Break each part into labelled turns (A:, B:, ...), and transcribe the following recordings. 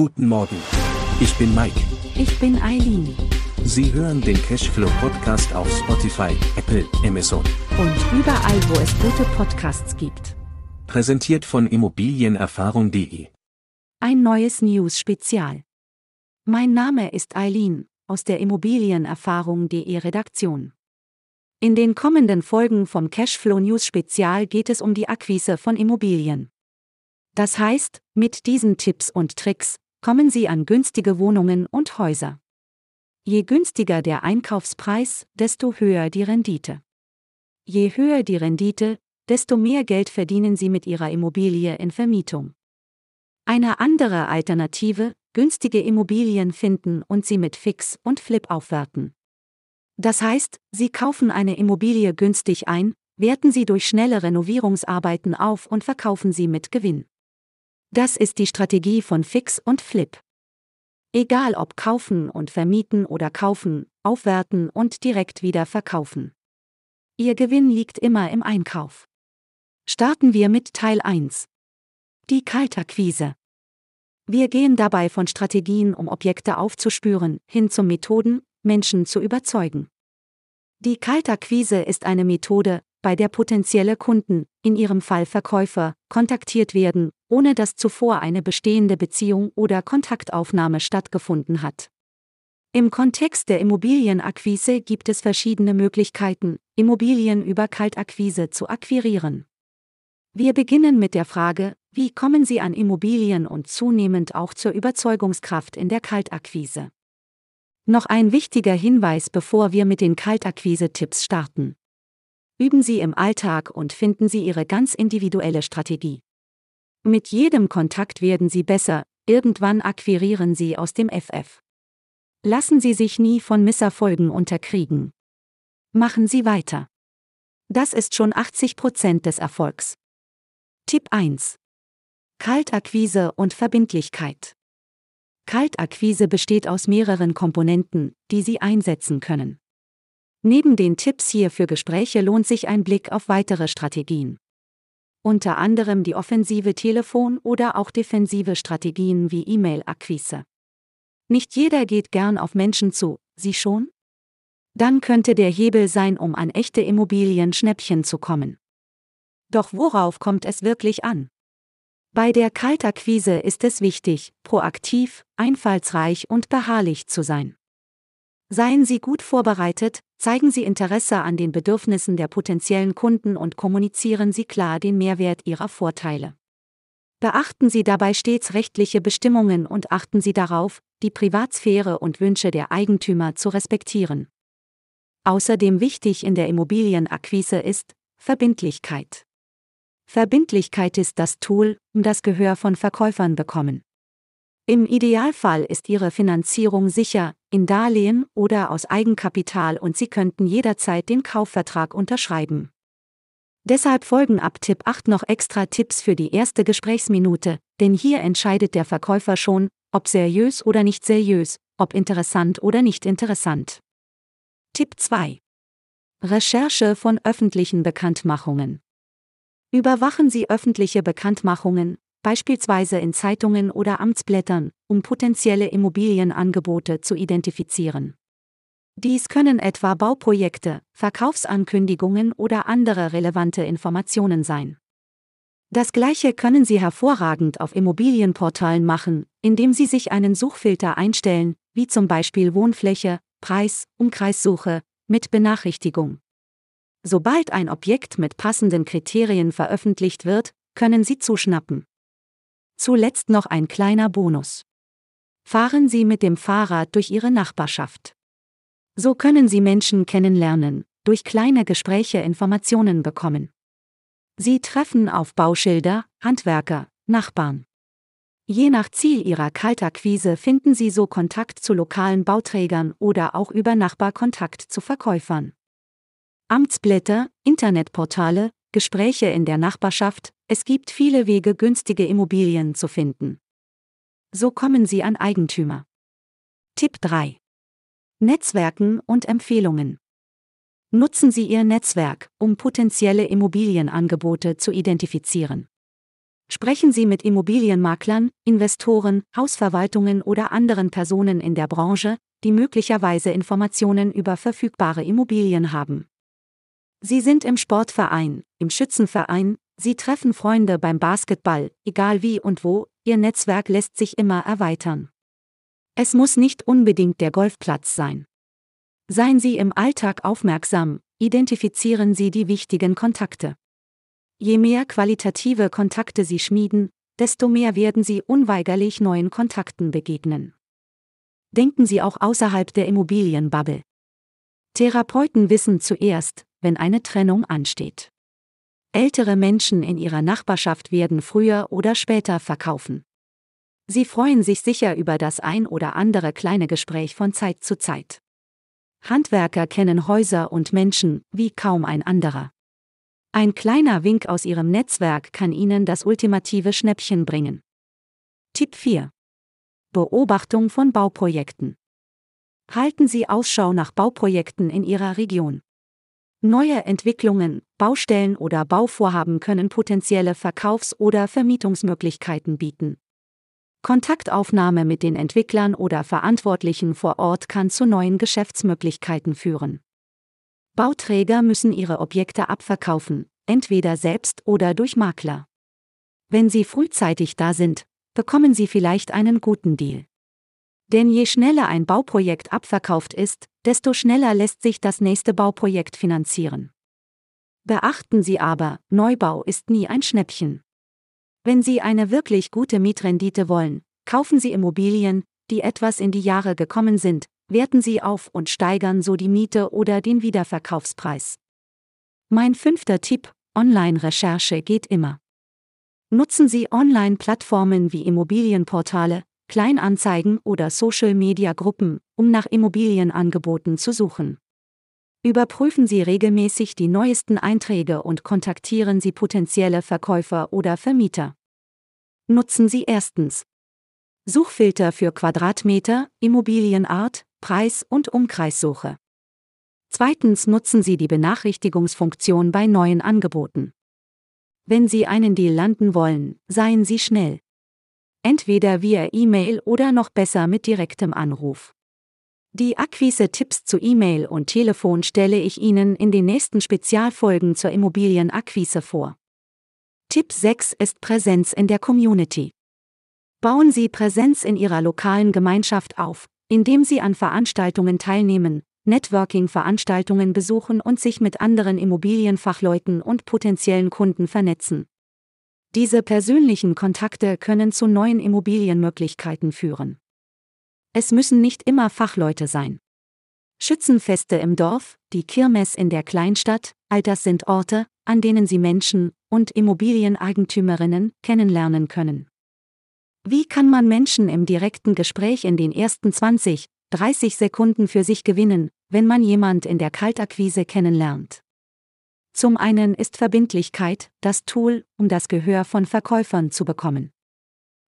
A: Guten Morgen. Ich bin Mike.
B: Ich bin Eileen.
A: Sie hören den Cashflow Podcast auf Spotify, Apple, Amazon.
B: Und überall, wo es gute Podcasts gibt.
A: Präsentiert von Immobilienerfahrung.de.
B: Ein neues News-Spezial. Mein Name ist Eileen aus der Immobilienerfahrung.de Redaktion. In den kommenden Folgen vom Cashflow News Spezial geht es um die Akquise von Immobilien. Das heißt, mit diesen Tipps und Tricks kommen Sie an günstige Wohnungen und Häuser. Je günstiger der Einkaufspreis, desto höher die Rendite. Je höher die Rendite, desto mehr Geld verdienen Sie mit Ihrer Immobilie in Vermietung. Eine andere Alternative, günstige Immobilien finden und sie mit Fix und Flip aufwerten. Das heißt, Sie kaufen eine Immobilie günstig ein, werten sie durch schnelle Renovierungsarbeiten auf und verkaufen sie mit Gewinn. Das ist die Strategie von Fix und Flip. Egal ob kaufen und vermieten oder kaufen, aufwerten und direkt wieder verkaufen. Ihr Gewinn liegt immer im Einkauf. Starten wir mit Teil 1. Die Kaltakquise. Wir gehen dabei von Strategien, um Objekte aufzuspüren, hin zu Methoden, Menschen zu überzeugen. Die Kaltakquise ist eine Methode, bei der potenzielle Kunden, in ihrem Fall Verkäufer, kontaktiert werden, ohne dass zuvor eine bestehende Beziehung oder Kontaktaufnahme stattgefunden hat. Im Kontext der Immobilienakquise gibt es verschiedene Möglichkeiten, Immobilien über Kaltakquise zu akquirieren. Wir beginnen mit der Frage, wie kommen Sie an Immobilien und zunehmend auch zur Überzeugungskraft in der Kaltakquise. Noch ein wichtiger Hinweis, bevor wir mit den Kaltakquise-Tipps starten. Üben Sie im Alltag und finden Sie Ihre ganz individuelle Strategie. Mit jedem Kontakt werden Sie besser, irgendwann akquirieren Sie aus dem FF. Lassen Sie sich nie von Misserfolgen unterkriegen. Machen Sie weiter. Das ist schon 80% des Erfolgs. Tipp 1. Kaltakquise und Verbindlichkeit. Kaltakquise besteht aus mehreren Komponenten, die Sie einsetzen können. Neben den Tipps hier für Gespräche lohnt sich ein Blick auf weitere Strategien. Unter anderem die offensive Telefon- oder auch defensive Strategien wie E-Mail-Akquise. Nicht jeder geht gern auf Menschen zu, Sie schon? Dann könnte der Hebel sein, um an echte Immobilien-Schnäppchen zu kommen. Doch worauf kommt es wirklich an? Bei der Kaltakquise ist es wichtig, proaktiv, einfallsreich und beharrlich zu sein. Seien Sie gut vorbereitet, zeigen Sie Interesse an den Bedürfnissen der potenziellen Kunden und kommunizieren Sie klar den Mehrwert Ihrer Vorteile. Beachten Sie dabei stets rechtliche Bestimmungen und achten Sie darauf, die Privatsphäre und Wünsche der Eigentümer zu respektieren. Außerdem wichtig in der Immobilienakquise ist Verbindlichkeit. Verbindlichkeit ist das Tool, um das Gehör von Verkäufern bekommen. Im Idealfall ist Ihre Finanzierung sicher, in Darlehen oder aus Eigenkapital und Sie könnten jederzeit den Kaufvertrag unterschreiben. Deshalb folgen ab Tipp 8 noch extra Tipps für die erste Gesprächsminute, denn hier entscheidet der Verkäufer schon, ob seriös oder nicht seriös, ob interessant oder nicht interessant. Tipp 2. Recherche von öffentlichen Bekanntmachungen. Überwachen Sie öffentliche Bekanntmachungen, beispielsweise in Zeitungen oder Amtsblättern, um potenzielle Immobilienangebote zu identifizieren. Dies können etwa Bauprojekte, Verkaufsankündigungen oder andere relevante Informationen sein. Das gleiche können Sie hervorragend auf Immobilienportalen machen, indem Sie sich einen Suchfilter einstellen, wie zum Beispiel Wohnfläche, Preis, Umkreissuche, mit Benachrichtigung. Sobald ein Objekt mit passenden Kriterien veröffentlicht wird, können Sie zuschnappen. Zuletzt noch ein kleiner Bonus. Fahren Sie mit dem Fahrrad durch Ihre Nachbarschaft. So können Sie Menschen kennenlernen, durch kleine Gespräche Informationen bekommen. Sie treffen auf Bauschilder, Handwerker, Nachbarn. Je nach Ziel Ihrer Kaltakquise finden Sie so Kontakt zu lokalen Bauträgern oder auch über Nachbarkontakt zu Verkäufern. Amtsblätter, Internetportale, Gespräche in der Nachbarschaft, es gibt viele Wege, günstige Immobilien zu finden. So kommen Sie an Eigentümer. Tipp 3. Netzwerken und Empfehlungen. Nutzen Sie Ihr Netzwerk, um potenzielle Immobilienangebote zu identifizieren. Sprechen Sie mit Immobilienmaklern, Investoren, Hausverwaltungen oder anderen Personen in der Branche, die möglicherweise Informationen über verfügbare Immobilien haben. Sie sind im Sportverein, im Schützenverein, Sie treffen Freunde beim Basketball, egal wie und wo, Ihr Netzwerk lässt sich immer erweitern. Es muss nicht unbedingt der Golfplatz sein. Seien Sie im Alltag aufmerksam, identifizieren Sie die wichtigen Kontakte. Je mehr qualitative Kontakte Sie schmieden, desto mehr werden Sie unweigerlich neuen Kontakten begegnen. Denken Sie auch außerhalb der Immobilienbubble. Therapeuten wissen zuerst, wenn eine Trennung ansteht. Ältere Menschen in ihrer Nachbarschaft werden früher oder später verkaufen. Sie freuen sich sicher über das ein oder andere kleine Gespräch von Zeit zu Zeit. Handwerker kennen Häuser und Menschen wie kaum ein anderer. Ein kleiner Wink aus Ihrem Netzwerk kann Ihnen das ultimative Schnäppchen bringen. Tipp 4. Beobachtung von Bauprojekten. Halten Sie Ausschau nach Bauprojekten in Ihrer Region. Neue Entwicklungen, Baustellen oder Bauvorhaben können potenzielle Verkaufs- oder Vermietungsmöglichkeiten bieten. Kontaktaufnahme mit den Entwicklern oder Verantwortlichen vor Ort kann zu neuen Geschäftsmöglichkeiten führen. Bauträger müssen ihre Objekte abverkaufen, entweder selbst oder durch Makler. Wenn sie frühzeitig da sind, bekommen sie vielleicht einen guten Deal. Denn je schneller ein Bauprojekt abverkauft ist, desto schneller lässt sich das nächste Bauprojekt finanzieren. Beachten Sie aber, Neubau ist nie ein Schnäppchen. Wenn Sie eine wirklich gute Mietrendite wollen, kaufen Sie Immobilien, die etwas in die Jahre gekommen sind, werten sie auf und steigern so die Miete oder den Wiederverkaufspreis. Mein fünfter Tipp, Online-Recherche geht immer. Nutzen Sie Online-Plattformen wie Immobilienportale, Kleinanzeigen oder Social-Media-Gruppen, um nach Immobilienangeboten zu suchen. Überprüfen Sie regelmäßig die neuesten Einträge und kontaktieren Sie potenzielle Verkäufer oder Vermieter. Nutzen Sie erstens Suchfilter für Quadratmeter, Immobilienart, Preis- und Umkreissuche. Zweitens nutzen Sie die Benachrichtigungsfunktion bei neuen Angeboten. Wenn Sie einen Deal landen wollen, seien Sie schnell. Entweder via E-Mail oder noch besser mit direktem Anruf. Die Akquise-Tipps zu E-Mail und Telefon stelle ich Ihnen in den nächsten Spezialfolgen zur Immobilienakquise vor. Tipp 6 ist Präsenz in der Community. Bauen Sie Präsenz in Ihrer lokalen Gemeinschaft auf, indem Sie an Veranstaltungen teilnehmen, Networking-Veranstaltungen besuchen und sich mit anderen Immobilienfachleuten und potenziellen Kunden vernetzen. Diese persönlichen Kontakte können zu neuen Immobilienmöglichkeiten führen. Es müssen nicht immer Fachleute sein. Schützenfeste im Dorf, die Kirmes in der Kleinstadt, all das sind Orte, an denen Sie Menschen und Immobilieneigentümerinnen kennenlernen können. Wie kann man Menschen im direkten Gespräch in den ersten 20, 30 Sekunden für sich gewinnen, wenn man jemand in der Kaltakquise kennenlernt? Zum einen ist Verbindlichkeit das Tool, um das Gehör von Verkäufern zu bekommen.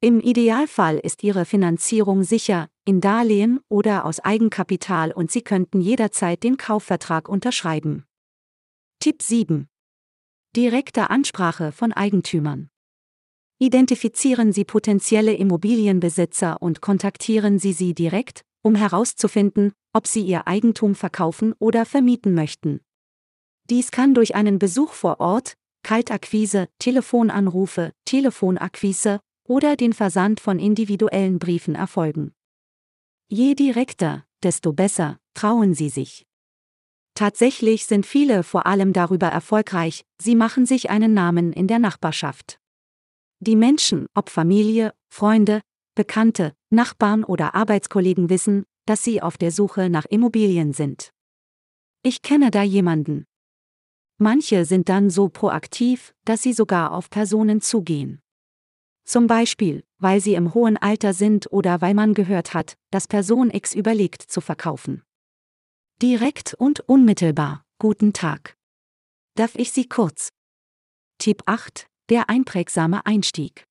B: Im Idealfall ist Ihre Finanzierung sicher, in Darlehen oder aus Eigenkapital und Sie könnten jederzeit den Kaufvertrag unterschreiben. Tipp 7. Direkte Ansprache von Eigentümern. Identifizieren Sie potenzielle Immobilienbesitzer und kontaktieren Sie sie direkt, um herauszufinden, ob Sie Ihr Eigentum verkaufen oder vermieten möchten. Dies kann durch einen Besuch vor Ort, Kaltakquise, Telefonanrufe, Telefonakquise oder den Versand von individuellen Briefen erfolgen. Je direkter, desto besser, trauen Sie sich. Tatsächlich sind viele vor allem darüber erfolgreich, sie machen sich einen Namen in der Nachbarschaft. Die Menschen, ob Familie, Freunde, Bekannte, Nachbarn oder Arbeitskollegen wissen, dass sie auf der Suche nach Immobilien sind. Ich kenne da jemanden. Manche sind dann so proaktiv, dass sie sogar auf Personen zugehen. Zum Beispiel, weil sie im hohen Alter sind oder weil man gehört hat, dass Person X überlegt zu verkaufen. Direkt und unmittelbar. Guten Tag. Darf ich Sie kurz? Tipp 8 der einprägsame Einstieg.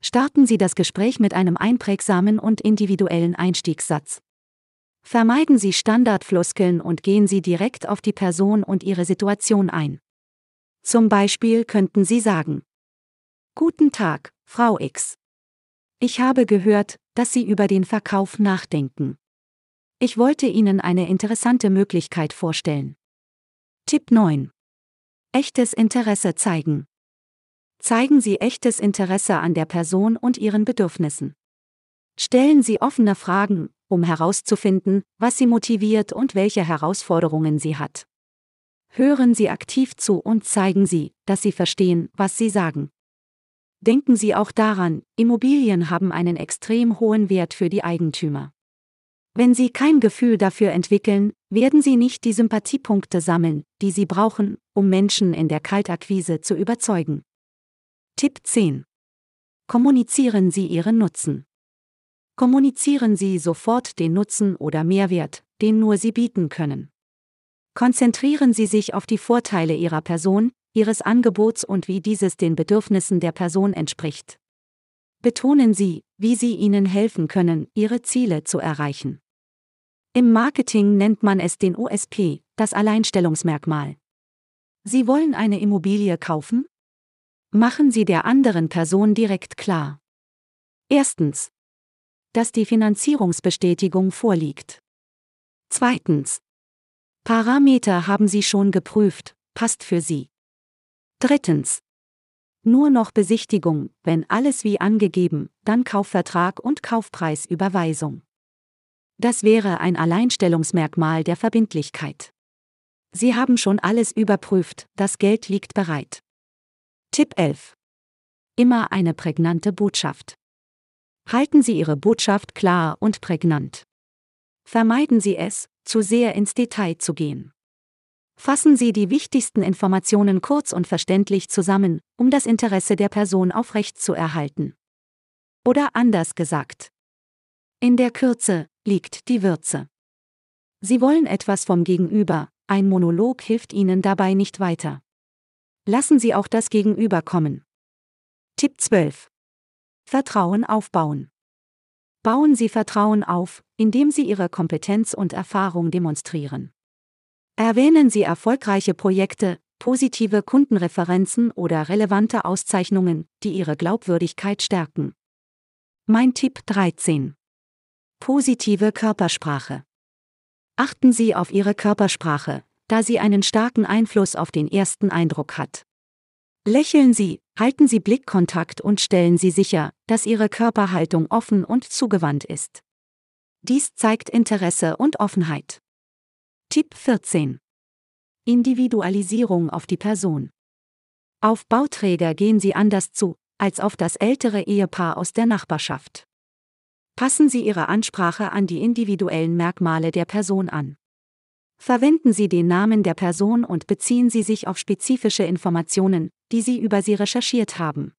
B: Starten Sie das Gespräch mit einem einprägsamen und individuellen Einstiegssatz. Vermeiden Sie Standardfloskeln und gehen Sie direkt auf die Person und ihre Situation ein. Zum Beispiel könnten Sie sagen, Guten Tag, Frau X. Ich habe gehört, dass Sie über den Verkauf nachdenken. Ich wollte Ihnen eine interessante Möglichkeit vorstellen. Tipp 9. Echtes Interesse zeigen. Zeigen Sie echtes Interesse an der Person und ihren Bedürfnissen. Stellen Sie offene Fragen, um herauszufinden, was sie motiviert und welche Herausforderungen sie hat. Hören Sie aktiv zu und zeigen Sie, dass Sie verstehen, was Sie sagen. Denken Sie auch daran, Immobilien haben einen extrem hohen Wert für die Eigentümer. Wenn Sie kein Gefühl dafür entwickeln, werden Sie nicht die Sympathiepunkte sammeln, die Sie brauchen, um Menschen in der Kaltakquise zu überzeugen. Tipp 10. Kommunizieren Sie Ihren Nutzen. Kommunizieren Sie sofort den Nutzen oder Mehrwert, den nur Sie bieten können. Konzentrieren Sie sich auf die Vorteile Ihrer Person, Ihres Angebots und wie dieses den Bedürfnissen der Person entspricht. Betonen Sie, wie Sie ihnen helfen können, Ihre Ziele zu erreichen. Im Marketing nennt man es den USP, das Alleinstellungsmerkmal. Sie wollen eine Immobilie kaufen? Machen Sie der anderen Person direkt klar. Erstens, dass die Finanzierungsbestätigung vorliegt. Zweitens. Parameter haben Sie schon geprüft, passt für Sie. Drittens. Nur noch Besichtigung, wenn alles wie angegeben, dann Kaufvertrag und Kaufpreisüberweisung. Das wäre ein Alleinstellungsmerkmal der Verbindlichkeit. Sie haben schon alles überprüft, das Geld liegt bereit. Tipp 11. Immer eine prägnante Botschaft. Halten Sie Ihre Botschaft klar und prägnant. Vermeiden Sie es, zu sehr ins Detail zu gehen. Fassen Sie die wichtigsten Informationen kurz und verständlich zusammen, um das Interesse der Person aufrecht zu erhalten. Oder anders gesagt. In der Kürze liegt die Würze. Sie wollen etwas vom Gegenüber, ein Monolog hilft Ihnen dabei nicht weiter. Lassen Sie auch das Gegenüber kommen. Tipp 12. Vertrauen aufbauen. Bauen Sie Vertrauen auf, indem Sie Ihre Kompetenz und Erfahrung demonstrieren. Erwähnen Sie erfolgreiche Projekte, positive Kundenreferenzen oder relevante Auszeichnungen, die Ihre Glaubwürdigkeit stärken. Mein Tipp 13. Positive Körpersprache. Achten Sie auf Ihre Körpersprache, da sie einen starken Einfluss auf den ersten Eindruck hat. Lächeln Sie, halten Sie Blickkontakt und stellen Sie sicher, dass Ihre Körperhaltung offen und zugewandt ist. Dies zeigt Interesse und Offenheit. Tipp 14. Individualisierung auf die Person. Auf Bauträger gehen Sie anders zu, als auf das ältere Ehepaar aus der Nachbarschaft. Passen Sie Ihre Ansprache an die individuellen Merkmale der Person an. Verwenden Sie den Namen der Person und beziehen Sie sich auf spezifische Informationen, die Sie über sie recherchiert haben.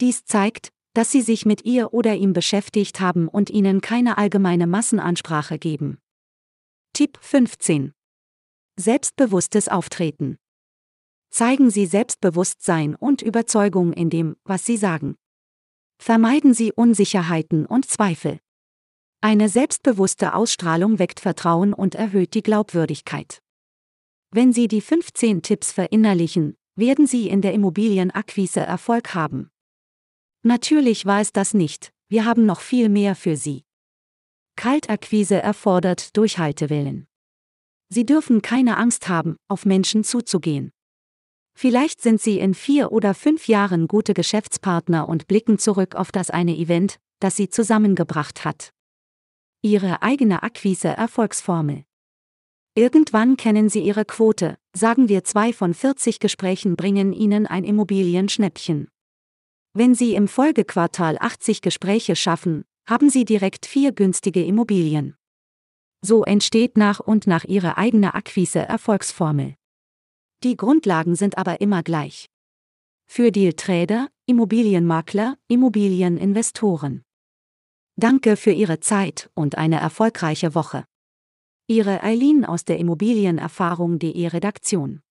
B: Dies zeigt, dass Sie sich mit ihr oder ihm beschäftigt haben und Ihnen keine allgemeine Massenansprache geben. Tipp 15. Selbstbewusstes Auftreten. Zeigen Sie Selbstbewusstsein und Überzeugung in dem, was Sie sagen. Vermeiden Sie Unsicherheiten und Zweifel. Eine selbstbewusste Ausstrahlung weckt Vertrauen und erhöht die Glaubwürdigkeit. Wenn Sie die 15 Tipps verinnerlichen, werden Sie in der Immobilienakquise Erfolg haben. Natürlich war es das nicht, wir haben noch viel mehr für Sie. Kaltakquise erfordert Durchhaltewillen. Sie dürfen keine Angst haben, auf Menschen zuzugehen. Vielleicht sind Sie in vier oder fünf Jahren gute Geschäftspartner und blicken zurück auf das eine Event, das Sie zusammengebracht hat. Ihre eigene Akquise-Erfolgsformel. Irgendwann kennen Sie Ihre Quote, sagen wir zwei von 40 Gesprächen bringen Ihnen ein Immobilienschnäppchen. Wenn Sie im Folgequartal 80 Gespräche schaffen, haben Sie direkt vier günstige Immobilien. So entsteht nach und nach Ihre eigene Akquise-Erfolgsformel. Die Grundlagen sind aber immer gleich. Für Dealtrader, Immobilienmakler, Immobilieninvestoren. Danke für Ihre Zeit und eine erfolgreiche Woche. Ihre Eileen aus der Immobilienerfahrung.de Redaktion.